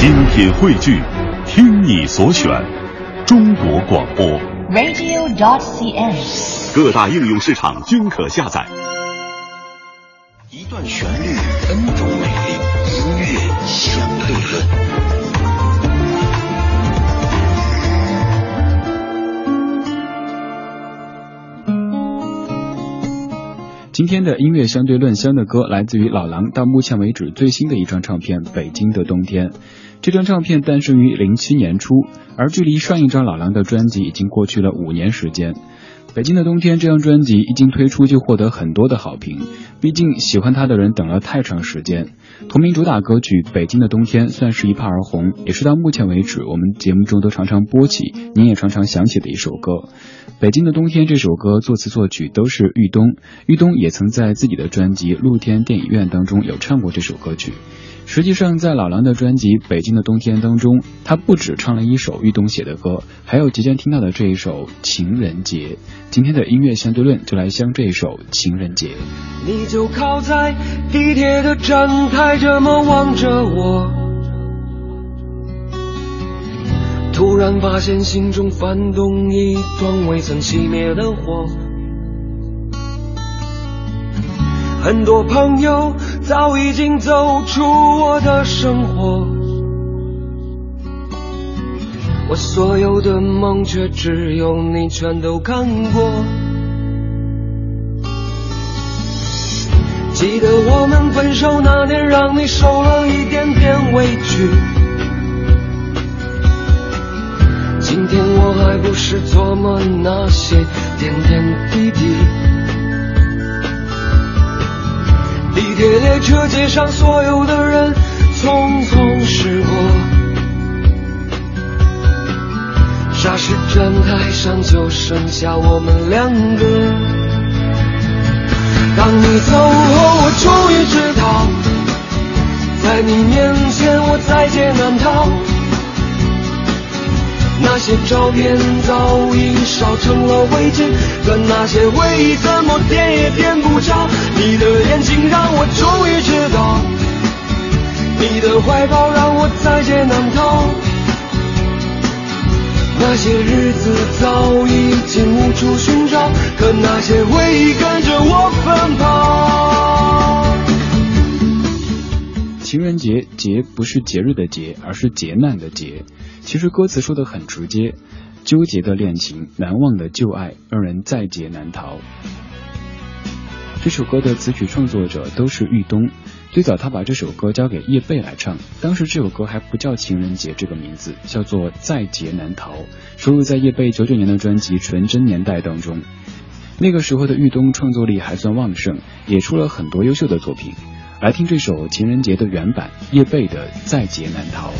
精品汇聚，听你所选，中国广播。radio.cn。各大应用市场均可下载。一段旋律，N 今天的音乐相对论香的歌来自于老狼到目前为止最新的一张唱片《北京的冬天》。这张唱片诞生于零七年初，而距离上一张老狼的专辑已经过去了五年时间。《北京的冬天》这张专辑一经推出就获得很多的好评，毕竟喜欢它的人等了太长时间。同名主打歌曲《北京的冬天》算是一炮而红，也是到目前为止我们节目中都常常播起，您也常常想起的一首歌。《北京的冬天》这首歌作词作曲都是玉东，玉东也曾在自己的专辑《露天电影院》当中有唱过这首歌曲。实际上，在老狼的专辑《北京的冬天》当中，他不止唱了一首玉东写的歌，还有即将听到的这一首《情人节》。今天的音乐相对论就来相这一首《情人节》。你就靠在地铁的站台，这么望着我。突然发现心中翻动一团未曾熄灭的火。很多朋友早已经走出我的生活，我所有的梦却只有你全都看过。记得我们分手那年，让你受了一点点委屈。琢磨那些点点滴滴。地铁列车街上所有的人匆匆驶过，霎时站台上就剩下我们两个。当你走后，我终于知道，在你面前我在劫难逃。那些照片早已烧成了灰烬，可那些回忆怎么点也点不着。你的眼睛让我终于知道，你的怀抱让我在劫难逃。那些日子早已经无处寻找，可那些回忆节，节不是节日的节，而是劫难的劫。其实歌词说的很直接，纠结的恋情，难忘的旧爱，让人在劫难逃。这首歌的词曲创作者都是玉东，最早他把这首歌交给叶蓓来唱，当时这首歌还不叫情人节这个名字，叫做在劫难逃，收录在叶蓓九九年的专辑《纯真年代》当中。那个时候的玉东创作力还算旺盛，也出了很多优秀的作品。来听这首情人节的原版，叶蓓的《在劫难逃》。